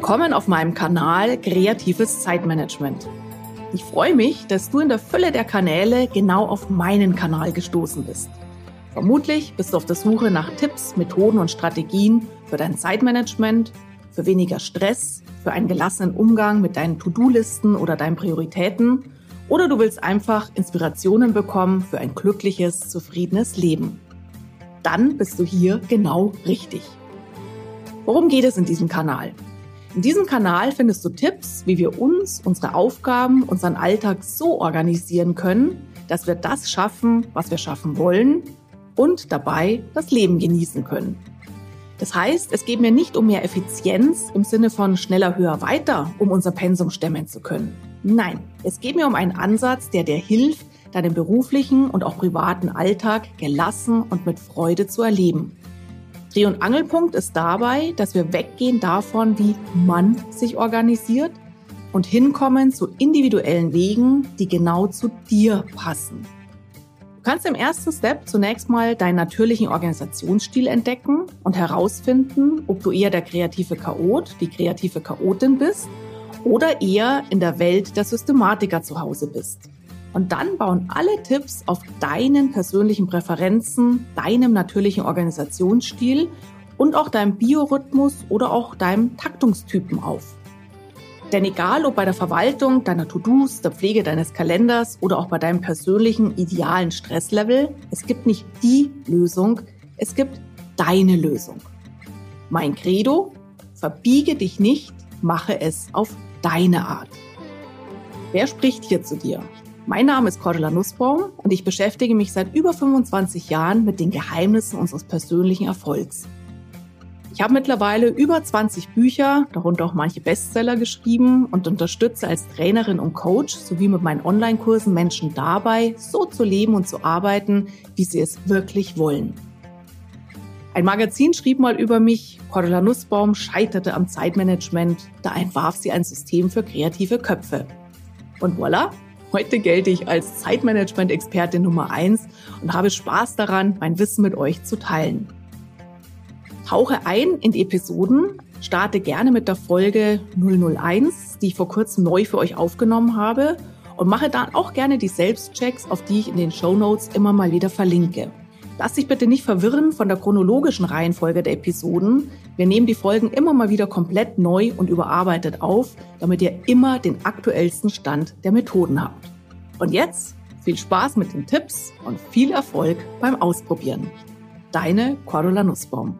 Willkommen auf meinem Kanal Kreatives Zeitmanagement. Ich freue mich, dass du in der Fülle der Kanäle genau auf meinen Kanal gestoßen bist. Vermutlich bist du auf der Suche nach Tipps, Methoden und Strategien für dein Zeitmanagement, für weniger Stress, für einen gelassenen Umgang mit deinen To-Do-Listen oder deinen Prioritäten oder du willst einfach Inspirationen bekommen für ein glückliches, zufriedenes Leben. Dann bist du hier genau richtig. Worum geht es in diesem Kanal? In diesem Kanal findest du Tipps, wie wir uns, unsere Aufgaben, unseren Alltag so organisieren können, dass wir das schaffen, was wir schaffen wollen und dabei das Leben genießen können. Das heißt, es geht mir nicht um mehr Effizienz im Sinne von schneller, höher, weiter, um unser Pensum stemmen zu können. Nein, es geht mir um einen Ansatz, der dir hilft, deinen beruflichen und auch privaten Alltag gelassen und mit Freude zu erleben. Dreh- und Angelpunkt ist dabei, dass wir weggehen davon, wie man sich organisiert und hinkommen zu individuellen Wegen, die genau zu dir passen. Du kannst im ersten Step zunächst mal deinen natürlichen Organisationsstil entdecken und herausfinden, ob du eher der kreative Chaot, die kreative Chaotin bist oder eher in der Welt der Systematiker zu Hause bist. Und dann bauen alle Tipps auf deinen persönlichen Präferenzen, deinem natürlichen Organisationsstil und auch deinem Biorhythmus oder auch deinem Taktungstypen auf. Denn egal ob bei der Verwaltung deiner To-Dos, der Pflege deines Kalenders oder auch bei deinem persönlichen idealen Stresslevel, es gibt nicht die Lösung, es gibt deine Lösung. Mein Credo, verbiege dich nicht, mache es auf deine Art. Wer spricht hier zu dir? Mein Name ist Cordula Nussbaum und ich beschäftige mich seit über 25 Jahren mit den Geheimnissen unseres persönlichen Erfolgs. Ich habe mittlerweile über 20 Bücher, darunter auch manche Bestseller geschrieben und unterstütze als Trainerin und Coach sowie mit meinen Online-Kursen Menschen dabei, so zu leben und zu arbeiten, wie sie es wirklich wollen. Ein Magazin schrieb mal über mich, Cordula Nussbaum scheiterte am Zeitmanagement, da entwarf sie ein System für kreative Köpfe. Und voilà, Heute gelte ich als Zeitmanagement-Expertin Nummer eins und habe Spaß daran, mein Wissen mit euch zu teilen. Tauche ein in die Episoden, starte gerne mit der Folge 001, die ich vor kurzem neu für euch aufgenommen habe und mache dann auch gerne die Selbstchecks, auf die ich in den Show Notes immer mal wieder verlinke. Lass dich bitte nicht verwirren von der chronologischen Reihenfolge der Episoden. Wir nehmen die Folgen immer mal wieder komplett neu und überarbeitet auf, damit ihr immer den aktuellsten Stand der Methoden habt. Und jetzt viel Spaß mit den Tipps und viel Erfolg beim Ausprobieren. Deine Cordula Nussbaum.